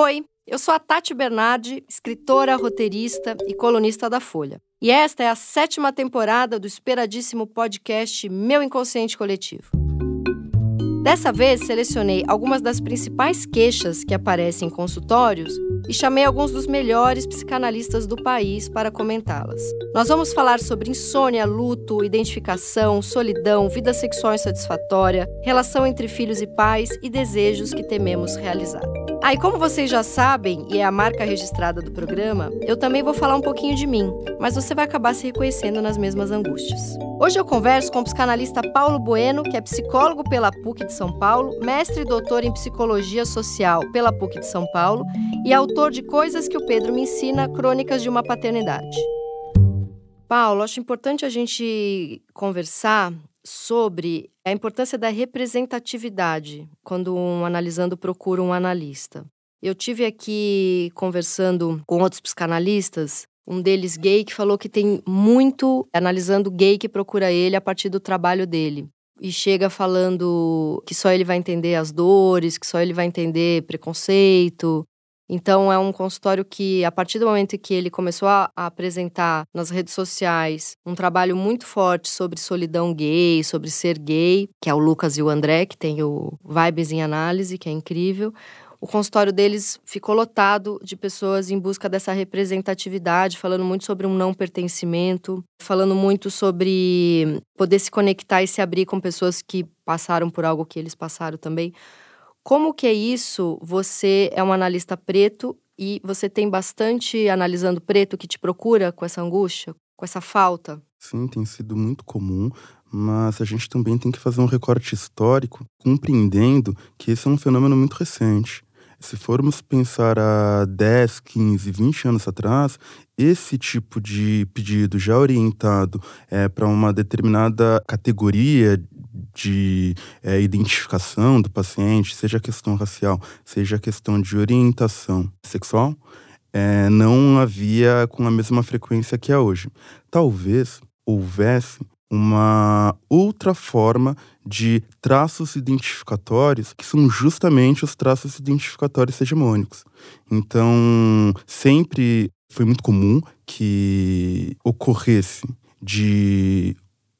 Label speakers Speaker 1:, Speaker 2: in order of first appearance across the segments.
Speaker 1: Oi, eu sou a Tati Bernardi, escritora, roteirista e colunista da Folha. E esta é a sétima temporada do esperadíssimo podcast Meu Inconsciente Coletivo. Dessa vez, selecionei algumas das principais queixas que aparecem em consultórios e chamei alguns dos melhores psicanalistas do país para comentá-las. Nós vamos falar sobre insônia, luto, identificação, solidão, vida sexual insatisfatória, relação entre filhos e pais e desejos que tememos realizar. Ah, e como vocês já sabem, e é a marca registrada do programa, eu também vou falar um pouquinho de mim, mas você vai acabar se reconhecendo nas mesmas angústias. Hoje eu converso com o psicanalista Paulo Bueno, que é psicólogo pela PUC de São Paulo, mestre e doutor em psicologia social pela PUC de São Paulo e autor de Coisas que o Pedro me ensina, Crônicas de uma Paternidade. Paulo, acho importante a gente conversar sobre a importância da representatividade quando um analisando procura um analista. Eu tive aqui conversando com outros psicanalistas, um deles gay que falou que tem muito analisando gay que procura ele a partir do trabalho dele. E chega falando que só ele vai entender as dores, que só ele vai entender preconceito, então, é um consultório que, a partir do momento que ele começou a, apresentar nas redes sociais um trabalho muito forte sobre solidão gay, sobre ser gay, que é o Lucas e o André, que tem o Vibes em Análise, que é incrível. O consultório deles ficou lotado de pessoas em busca dessa representatividade, falando muito sobre um não pertencimento, falando muito sobre poder se conectar e se abrir com pessoas que passaram por algo que eles passaram também. Como que é isso? Você é um analista preto e você tem bastante analisando preto que te procura com essa angústia, com essa falta?
Speaker 2: Sim, tem sido muito comum, mas a gente também tem que fazer um recorte histórico, compreendendo que esse é um fenômeno muito recente. Se formos pensar há 10, 15, 20 anos atrás, esse tipo de pedido já orientado é, para uma determinada categoria de é, identificação do paciente, seja questão racial, seja questão de orientação sexual, é, não havia com a mesma frequência que é hoje. Talvez houvesse uma outra forma de traços identificatórios que são justamente os traços identificatórios hegemônicos. Então, sempre foi muito comum que ocorresse de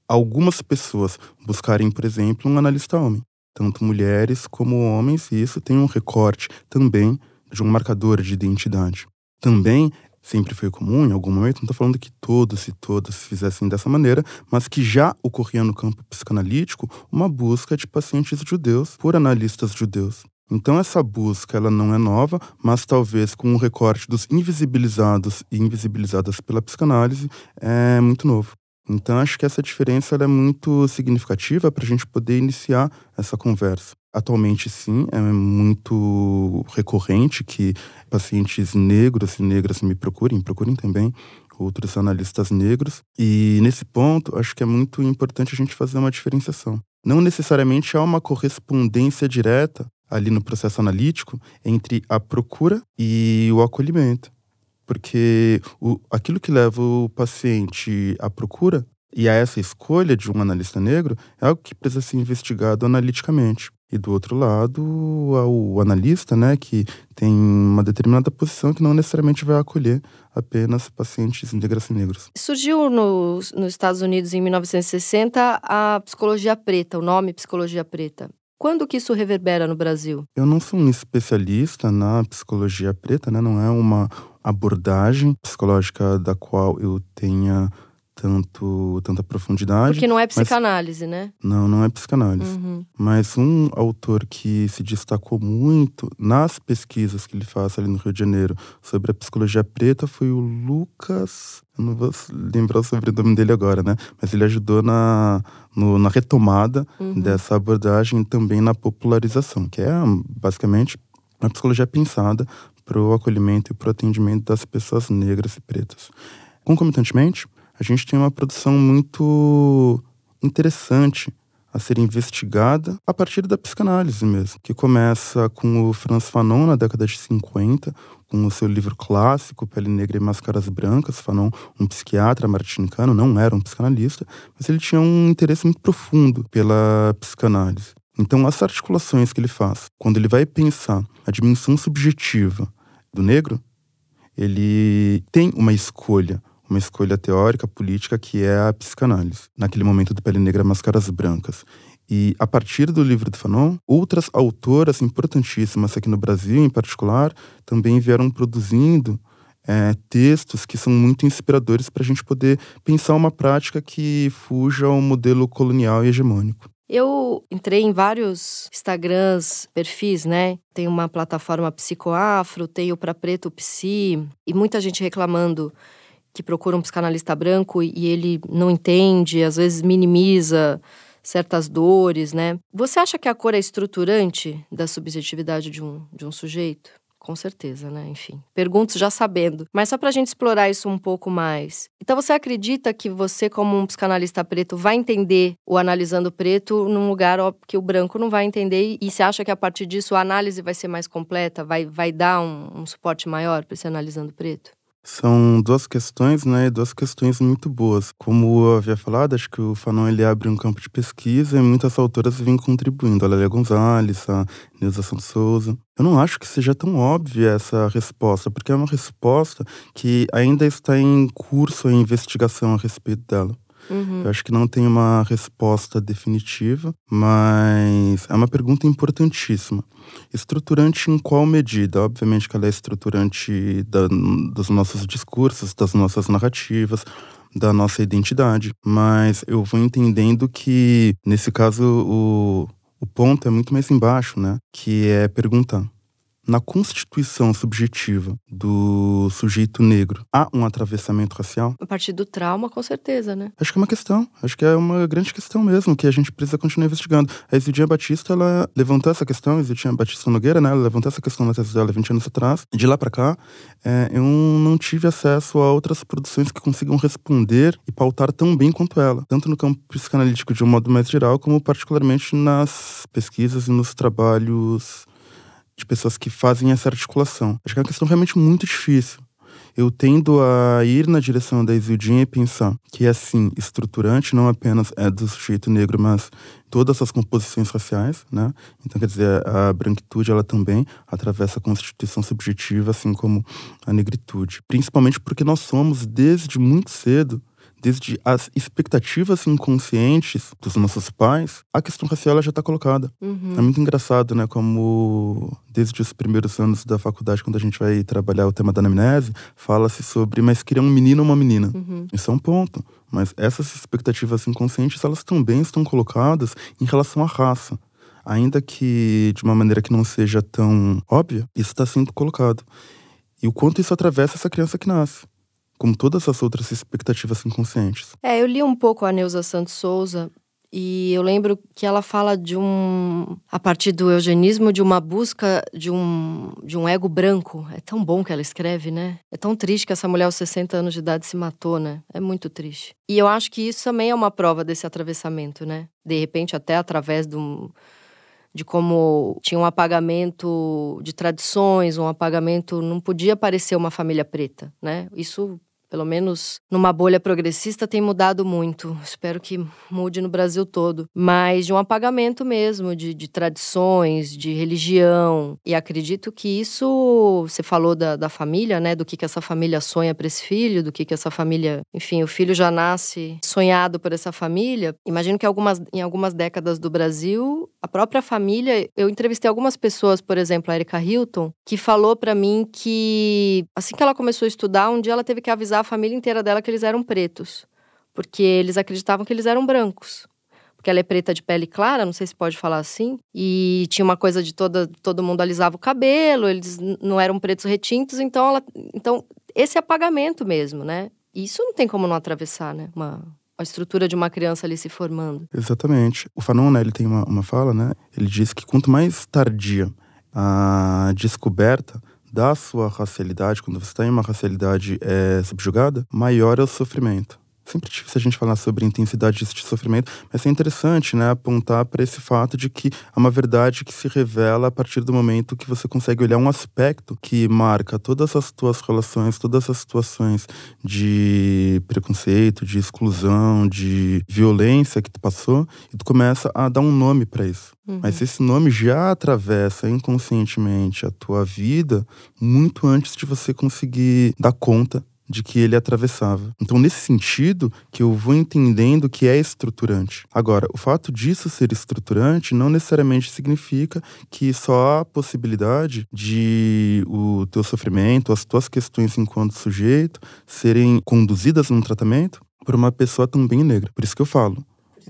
Speaker 2: algumas pessoas buscarem, por exemplo, um analista homem, tanto mulheres como homens, e isso tem um recorte também de um marcador de identidade. Também sempre foi comum, em algum momento, não estou falando que todos e todas fizessem dessa maneira, mas que já ocorria no campo psicanalítico uma busca de pacientes judeus por analistas judeus. Então essa busca ela não é nova, mas talvez com o recorte dos invisibilizados e invisibilizadas pela psicanálise é muito novo. Então, acho que essa diferença é muito significativa para a gente poder iniciar essa conversa. Atualmente, sim, é muito recorrente que pacientes negros e negras me procurem, procurem também outros analistas negros. E nesse ponto, acho que é muito importante a gente fazer uma diferenciação. Não necessariamente há uma correspondência direta ali no processo analítico entre a procura e o acolhimento. Porque o, aquilo que leva o paciente à procura e a essa escolha de um analista negro é algo que precisa ser investigado analiticamente. E do outro lado, o analista, né, que tem uma determinada posição que não necessariamente vai acolher apenas pacientes negras e negros.
Speaker 1: Surgiu no, nos Estados Unidos em 1960 a psicologia preta, o nome psicologia preta. Quando que isso reverbera no Brasil?
Speaker 2: Eu não sou um especialista na psicologia preta, né? Não é uma abordagem psicológica da qual eu tenha tanto tanta profundidade.
Speaker 1: Porque não é psicanálise,
Speaker 2: mas...
Speaker 1: né?
Speaker 2: Não, não é psicanálise. Uhum. Mas um autor que se destacou muito nas pesquisas que ele faz ali no Rio de Janeiro sobre a psicologia preta foi o Lucas. Eu não vou lembrar o sobrenome dele agora, né? Mas ele ajudou na, no, na retomada uhum. dessa abordagem também na popularização, que é basicamente a psicologia pensada para o acolhimento e para o atendimento das pessoas negras e pretas. Concomitantemente, a gente tem uma produção muito interessante a ser investigada a partir da psicanálise mesmo, que começa com o Franz Fanon na década de 50, com o seu livro clássico Pele Negra e Máscaras Brancas. Fanon, um psiquiatra martinicano, não era um psicanalista, mas ele tinha um interesse muito profundo pela psicanálise. Então, as articulações que ele faz, quando ele vai pensar a dimensão subjetiva do negro, ele tem uma escolha, uma escolha teórica, política, que é a psicanálise, naquele momento do Pele Negra Máscaras Brancas. E a partir do livro do Fanon, outras autoras importantíssimas aqui no Brasil, em particular, também vieram produzindo é, textos que são muito inspiradores para a gente poder pensar uma prática que fuja ao modelo colonial e hegemônico.
Speaker 1: Eu entrei em vários Instagrams, perfis, né? Tem uma plataforma Psicoafro, tem o Pra Preto Psi, e muita gente reclamando que procura um psicanalista branco e ele não entende, às vezes minimiza certas dores, né? Você acha que a cor é estruturante da subjetividade de um, de um sujeito? Com certeza, né? Enfim, pergunto já sabendo. Mas só para a gente explorar isso um pouco mais. Então, você acredita que você, como um psicanalista preto, vai entender o analisando preto num lugar que o branco não vai entender? E você acha que a partir disso a análise vai ser mais completa? Vai, vai dar um, um suporte maior para esse analisando preto?
Speaker 2: São duas questões, né? Duas questões muito boas. Como eu havia falado, acho que o Fanon ele abre um campo de pesquisa e muitas autoras vêm contribuindo. A Lélia Gonzalez, a Neuza Santos Souza. Eu não acho que seja tão óbvia essa resposta, porque é uma resposta que ainda está em curso a investigação a respeito dela. Uhum. Eu acho que não tem uma resposta definitiva, mas é uma pergunta importantíssima. Estruturante em qual medida? Obviamente que ela é estruturante da, dos nossos discursos, das nossas narrativas, da nossa identidade. Mas eu vou entendendo que, nesse caso, o, o ponto é muito mais embaixo, né? Que é perguntar na constituição subjetiva do sujeito negro, há um atravessamento racial?
Speaker 1: A partir do trauma, com certeza, né?
Speaker 2: Acho que é uma questão. Acho que é uma grande questão mesmo, que a gente precisa continuar investigando. A Isidinha Batista, ela levantou essa questão, a Isidinha Batista Nogueira, né? Ela levantou essa questão na tese dela 20 anos atrás. De lá para cá, é, eu não tive acesso a outras produções que consigam responder e pautar tão bem quanto ela. Tanto no campo psicanalítico de um modo mais geral, como particularmente nas pesquisas e nos trabalhos de pessoas que fazem essa articulação. Acho que é uma questão realmente muito difícil. Eu tendo a ir na direção da Isildinha e pensar que é, assim, estruturante, não apenas é do sujeito negro, mas todas as composições raciais, né? Então, quer dizer, a branquitude, ela também atravessa a constituição subjetiva, assim como a negritude. Principalmente porque nós somos, desde muito cedo, desde as expectativas inconscientes dos nossos pais, a questão racial já está colocada. Uhum. É muito engraçado, né? Como desde os primeiros anos da faculdade, quando a gente vai trabalhar o tema da anamnese, fala-se sobre, mas queria um menino ou uma menina. Uhum. Isso é um ponto. Mas essas expectativas inconscientes, elas também estão colocadas em relação à raça. Ainda que de uma maneira que não seja tão óbvia, isso está sendo colocado. E o quanto isso atravessa essa criança que nasce como todas as outras expectativas inconscientes.
Speaker 1: É, eu li um pouco a Neuza Santos Souza e eu lembro que ela fala de um, a partir do eugenismo, de uma busca de um, de um ego branco. É tão bom que ela escreve, né? É tão triste que essa mulher aos 60 anos de idade se matou, né? É muito triste. E eu acho que isso também é uma prova desse atravessamento, né? De repente, até através de um de como tinha um apagamento de tradições, um apagamento, não podia parecer uma família preta, né? Isso pelo menos numa bolha progressista, tem mudado muito. Espero que mude no Brasil todo. Mas de um apagamento mesmo, de, de tradições, de religião. E acredito que isso, você falou da, da família, né? Do que, que essa família sonha para esse filho, do que, que essa família. Enfim, o filho já nasce sonhado por essa família. Imagino que algumas, em algumas décadas do Brasil, a própria família. Eu entrevistei algumas pessoas, por exemplo, a Erika Hilton, que falou para mim que assim que ela começou a estudar, um dia ela teve que avisar a família inteira dela que eles eram pretos, porque eles acreditavam que eles eram brancos. Porque ela é preta de pele clara, não sei se pode falar assim, e tinha uma coisa de toda, todo mundo alisava o cabelo, eles não eram pretos retintos, então ela, então esse apagamento mesmo, né? Isso não tem como não atravessar, né? Uma, a estrutura de uma criança ali se formando.
Speaker 2: Exatamente. O Fanon, né, ele tem uma, uma fala, né? Ele diz que quanto mais tardia a descoberta, da sua racialidade, quando você está em uma racialidade é, subjugada, maior é o sofrimento. Sempre difícil a gente falar sobre intensidade de sofrimento, mas é interessante, né, apontar para esse fato de que é uma verdade que se revela a partir do momento que você consegue olhar um aspecto que marca todas as tuas relações, todas as situações de preconceito, de exclusão, de violência que tu passou, e tu começa a dar um nome para isso. Uhum. Mas esse nome já atravessa inconscientemente a tua vida muito antes de você conseguir dar conta de que ele atravessava. Então, nesse sentido, que eu vou entendendo que é estruturante. Agora, o fato disso ser estruturante não necessariamente significa que só há possibilidade de o teu sofrimento, as tuas questões enquanto sujeito, serem conduzidas num tratamento por uma pessoa também negra. Por isso que eu falo,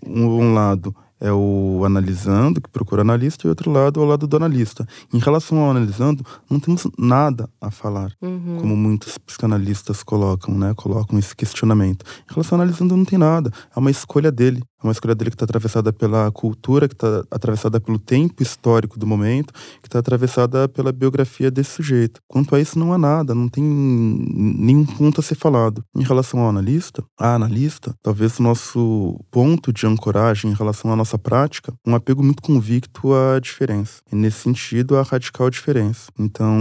Speaker 2: um, lado é o analisando, que procura analista, e outro lado é o lado do analista. Em relação ao analisando, não temos nada a falar, uhum. como muitos psicanalistas colocam, né? Colocam esse questionamento. Em relação ao analisando, não tem nada. É uma escolha dele. É uma escolha dele que está atravessada pela cultura, que está atravessada pelo tempo histórico do momento, que está atravessada pela biografia desse sujeito. Quanto a isso, não há nada, não tem nenhum ponto a ser falado. Em relação ao analista, a analista, talvez o nosso ponto de ancoragem em relação à nossa prática, um apego muito convicto à diferença. E nesse sentido, a radical diferença. Então,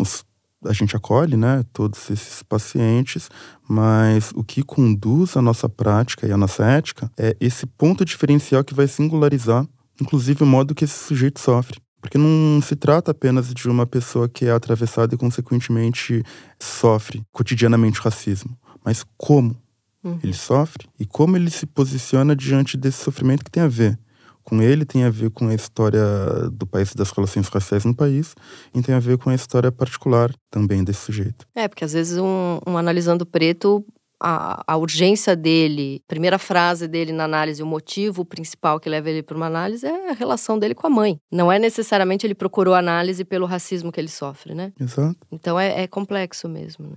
Speaker 2: os a gente acolhe, né, todos esses pacientes, mas o que conduz a nossa prática e a nossa ética é esse ponto diferencial que vai singularizar, inclusive, o modo que esse sujeito sofre. Porque não se trata apenas de uma pessoa que é atravessada e, consequentemente, sofre cotidianamente racismo, mas como uhum. ele sofre e como ele se posiciona diante desse sofrimento que tem a ver com ele, tem a ver com a história do país das relações raciais no país e tem a ver com a história particular também desse sujeito.
Speaker 1: É, porque às vezes um, um analisando preto a, a, urgência dele, a primeira frase dele na análise, o motivo principal que leva ele para uma análise é a relação dele com a mãe. Não é necessariamente ele procurou análise pelo racismo que ele sofre, né?
Speaker 2: Exato.
Speaker 1: Então é, é complexo mesmo. Né?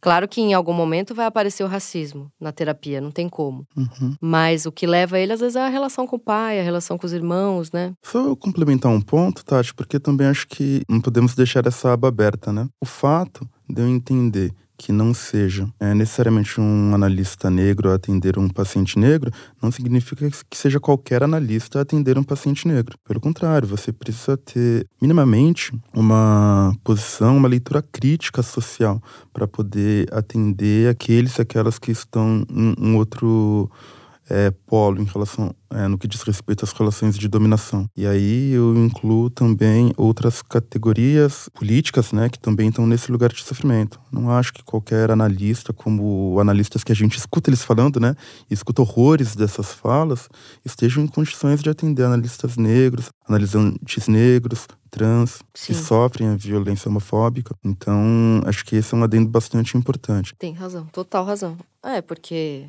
Speaker 1: Claro que em algum momento vai aparecer o racismo na terapia, não tem como. Uhum. Mas o que leva ele, às vezes, é a relação com o pai, a relação com os irmãos, né?
Speaker 2: Só complementar um ponto, Tati, porque também acho que não podemos deixar essa aba aberta, né? O fato de eu entender que não seja é, necessariamente um analista negro atender um paciente negro, não significa que seja qualquer analista atender um paciente negro. Pelo contrário, você precisa ter minimamente uma posição, uma leitura crítica social para poder atender aqueles e aquelas que estão em um outro é, polo em relação é, no que diz respeito às relações de dominação. E aí eu incluo também outras categorias políticas, né, que também estão nesse lugar de sofrimento. Não acho que qualquer analista, como analistas que a gente escuta eles falando, né, e escuta horrores dessas falas, estejam em condições de atender analistas negros, analisantes negros, trans, Sim. que sofrem a violência homofóbica. Então, acho que esse é um adendo bastante importante.
Speaker 1: Tem razão, total razão. É, porque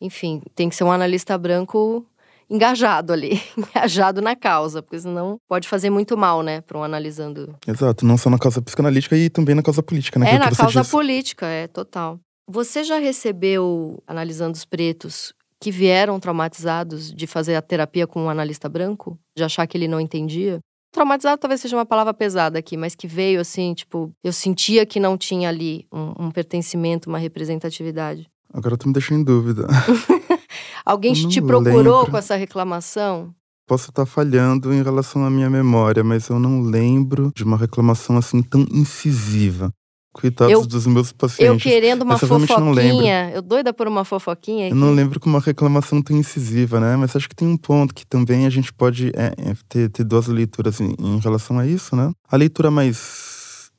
Speaker 1: enfim, tem que ser um analista branco engajado ali, engajado na causa, porque senão pode fazer muito mal, né, para um analisando.
Speaker 2: Exato, não só na causa psicanalítica e também na causa política, né?
Speaker 1: É, na causa política, é, total. Você já recebeu, analisando os pretos, que vieram traumatizados de fazer a terapia com um analista branco? De achar que ele não entendia? Traumatizado talvez seja uma palavra pesada aqui, mas que veio assim, tipo, eu sentia que não tinha ali um, um pertencimento, uma representatividade.
Speaker 2: Agora tu me deixou em dúvida.
Speaker 1: Alguém te procurou lembro. com essa reclamação?
Speaker 2: Posso estar falhando em relação à minha memória, mas eu não lembro de uma reclamação assim tão incisiva. Coitados eu, dos meus pacientes.
Speaker 1: Eu querendo uma fofoquinha, eu doida por uma fofoquinha.
Speaker 2: Aqui. Eu não lembro com uma reclamação tão incisiva, né? Mas acho que tem um ponto que também a gente pode é, é, ter, ter duas leituras em, em relação a isso, né? A leitura mais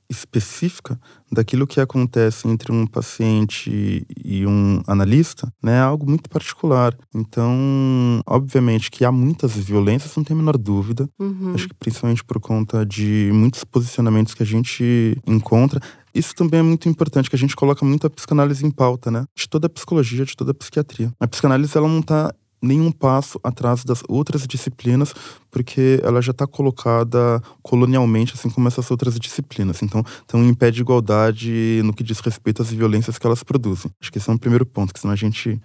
Speaker 2: específica daquilo que acontece entre um paciente e um analista, né, é algo muito particular. Então, obviamente que há muitas violências, não tem a menor dúvida. Uhum. Acho que principalmente por conta de muitos posicionamentos que a gente encontra. Isso também é muito importante, que a gente coloca muito a psicanálise em pauta, né? De toda a psicologia, de toda a psiquiatria. A psicanálise, ela não está nenhum passo atrás das outras disciplinas, porque ela já está colocada colonialmente, assim como essas outras disciplinas. Então, então impede igualdade no que diz respeito às violências que elas produzem. Acho que esse é um primeiro ponto, que senão a gente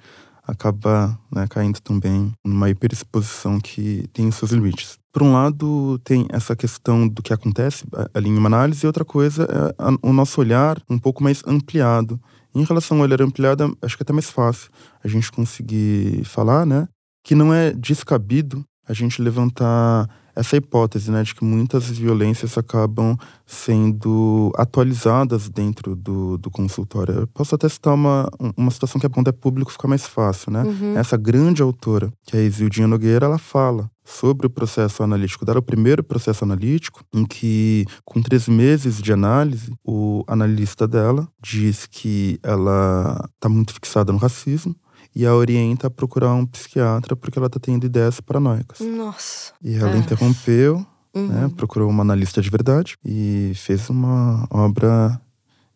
Speaker 2: acaba né, caindo também numa hiperexposição que tem os seus limites. Por um lado, tem essa questão do que acontece ali em uma análise, e outra coisa é o nosso olhar um pouco mais ampliado Em relação ao olhar ampliado, acho que é até mais fácil a gente conseguir falar, né? Que não é descabido a gente levantar essa hipótese, né, de que muitas violências acabam sendo atualizadas dentro do, do consultório. Eu posso até citar uma, uma situação que é quando é público fica mais fácil, né? Uhum. Essa grande autora, que é a Isildinha Nogueira, ela fala sobre o processo analítico dela, o primeiro processo analítico, em que, com três meses de análise, o analista dela diz que ela está muito fixada no racismo, e a orienta a procurar um psiquiatra porque ela está tendo ideias paranoicas.
Speaker 1: Nossa.
Speaker 2: E ela é. interrompeu, uhum. né, procurou uma analista de verdade e fez uma obra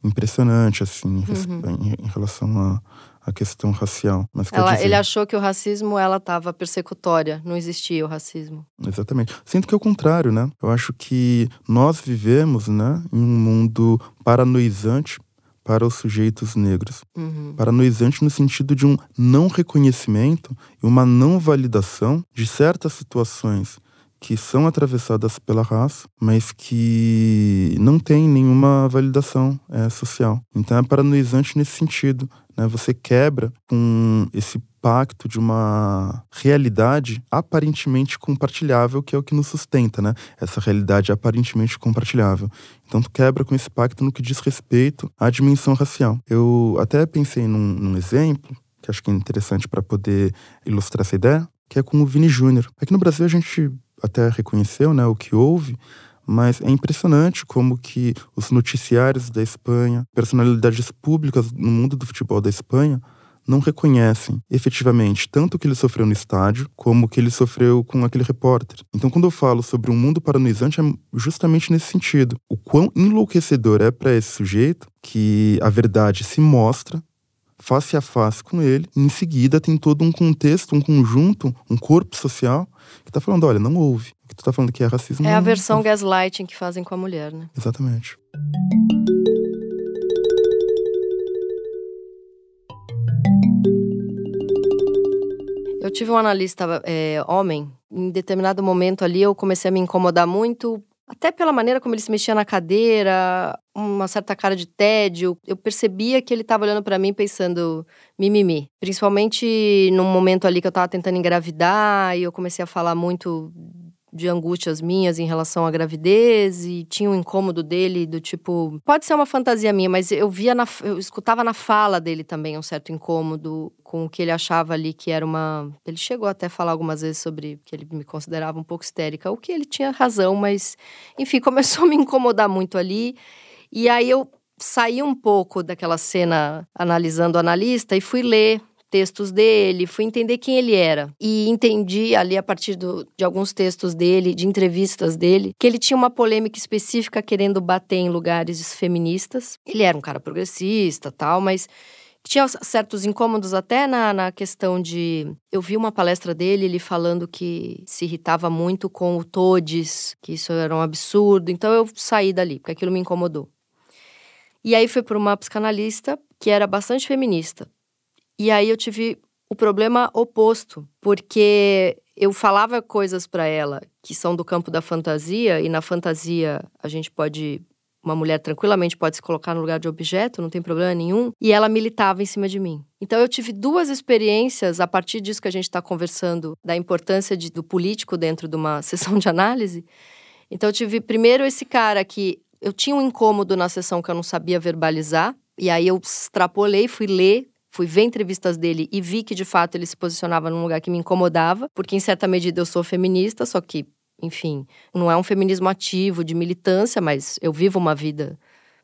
Speaker 2: impressionante, assim, uhum. em, relação a a questão racial. Mas
Speaker 1: ela. Ele achou que o racismo ela estava persecutória, não existia o racismo.
Speaker 2: Exatamente. Sinto que é o contrário, né? Eu acho que nós vivemos, né, em um mundo paranoizante para os sujeitos negros. Uhum. Paranoizante no sentido de um não reconhecimento e uma não validação de certas situações que são atravessadas pela raça, mas que não tem nenhuma validação é, social. Então é paranoizante nesse sentido. Né? Você quebra com esse pacto de uma realidade aparentemente compartilhável, que é o que nos sustenta, né? Essa realidade aparentemente compartilhável. Então tu quebra com esse pacto no que diz respeito à dimensão racial. Eu até pensei num, num exemplo, que acho que é interessante para poder ilustrar essa ideia, que é com o Vini Júnior. Aqui no Brasil a gente até reconheceu né, o que houve, mas é impressionante como que os noticiários da Espanha, personalidades públicas no mundo do futebol da Espanha, não reconhecem efetivamente tanto o que ele sofreu no estádio, como o que ele sofreu com aquele repórter. Então, quando eu falo sobre um mundo paranoizante, é justamente nesse sentido. O quão enlouquecedor é para esse sujeito que a verdade se mostra face a face com ele, e em seguida tem todo um contexto, um conjunto, um corpo social que está falando: olha, não houve. O que tu está falando que é racismo.
Speaker 1: É a versão não... gaslighting que fazem com a mulher, né?
Speaker 2: Exatamente.
Speaker 1: Eu tive um analista é, homem, em determinado momento ali eu comecei a me incomodar muito, até pela maneira como ele se mexia na cadeira, uma certa cara de tédio. Eu percebia que ele estava olhando para mim pensando mimimi. Principalmente num momento ali que eu estava tentando engravidar e eu comecei a falar muito de angústias minhas em relação à gravidez e tinha um incômodo dele do tipo, pode ser uma fantasia minha, mas eu via na, eu escutava na fala dele também um certo incômodo com o que ele achava ali que era uma, ele chegou até a falar algumas vezes sobre que ele me considerava um pouco histérica, o que ele tinha razão, mas enfim, começou a me incomodar muito ali. E aí eu saí um pouco daquela cena analisando o analista e fui ler textos dele, fui entender quem ele era. E entendi ali a partir do, de alguns textos dele, de entrevistas dele, que ele tinha uma polêmica específica querendo bater em lugares feministas. Ele era um cara progressista, tal, mas tinha certos incômodos até na, na questão de. Eu vi uma palestra dele, ele falando que se irritava muito com o Todes, que isso era um absurdo. Então eu saí dali, porque aquilo me incomodou. E aí fui para uma psicanalista que era bastante feminista. E aí eu tive o problema oposto, porque eu falava coisas para ela que são do campo da fantasia, e na fantasia a gente pode. Uma mulher tranquilamente pode se colocar no lugar de objeto, não tem problema nenhum, e ela militava em cima de mim. Então eu tive duas experiências a partir disso que a gente está conversando, da importância de, do político dentro de uma sessão de análise. Então eu tive primeiro esse cara que eu tinha um incômodo na sessão que eu não sabia verbalizar, e aí eu extrapolei, fui ler fui ver entrevistas dele e vi que de fato ele se posicionava num lugar que me incomodava, porque em certa medida eu sou feminista, só que, enfim, não é um feminismo ativo de militância, mas eu vivo uma vida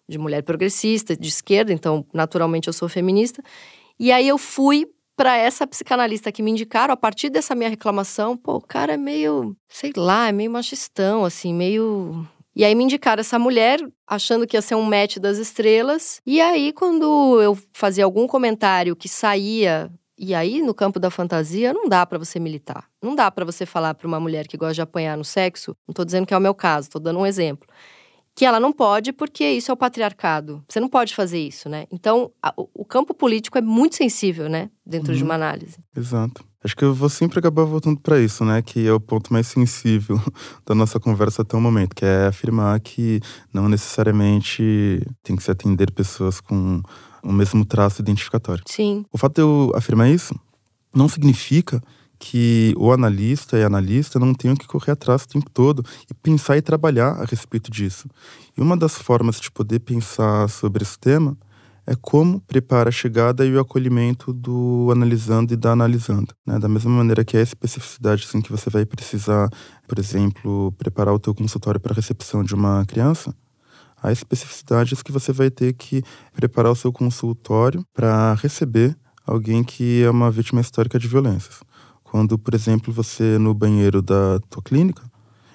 Speaker 1: de mulher progressista, de esquerda, então naturalmente eu sou feminista. E aí eu fui para essa psicanalista que me indicaram, a partir dessa minha reclamação, pô, o cara é meio, sei lá, é meio machistão, assim, meio e aí me indicaram essa mulher, achando que ia ser um match das estrelas. E aí, quando eu fazia algum comentário que saía. E aí, no campo da fantasia, não dá para você militar. Não dá para você falar para uma mulher que gosta de apanhar no sexo. Não tô dizendo que é o meu caso, tô dando um exemplo que ela não pode porque isso é o patriarcado. Você não pode fazer isso, né? Então, a, o campo político é muito sensível, né, dentro uhum. de uma análise.
Speaker 2: Exato. Acho que eu vou sempre acabar voltando para isso, né, que é o ponto mais sensível da nossa conversa até o momento, que é afirmar que não necessariamente tem que se atender pessoas com o mesmo traço identificatório.
Speaker 1: Sim.
Speaker 2: O fato de eu afirmar isso não significa que o analista e a analista não tenham que correr atrás o tempo todo e pensar e trabalhar a respeito disso. E uma das formas de poder pensar sobre esse tema é como prepara a chegada e o acolhimento do analisando e da analisando. Né? Da mesma maneira que a especificidade assim, que você vai precisar, por exemplo, preparar o teu consultório para a recepção de uma criança, há especificidades que você vai ter que preparar o seu consultório para receber alguém que é uma vítima histórica de violências. Quando, por exemplo, você no banheiro da tua clínica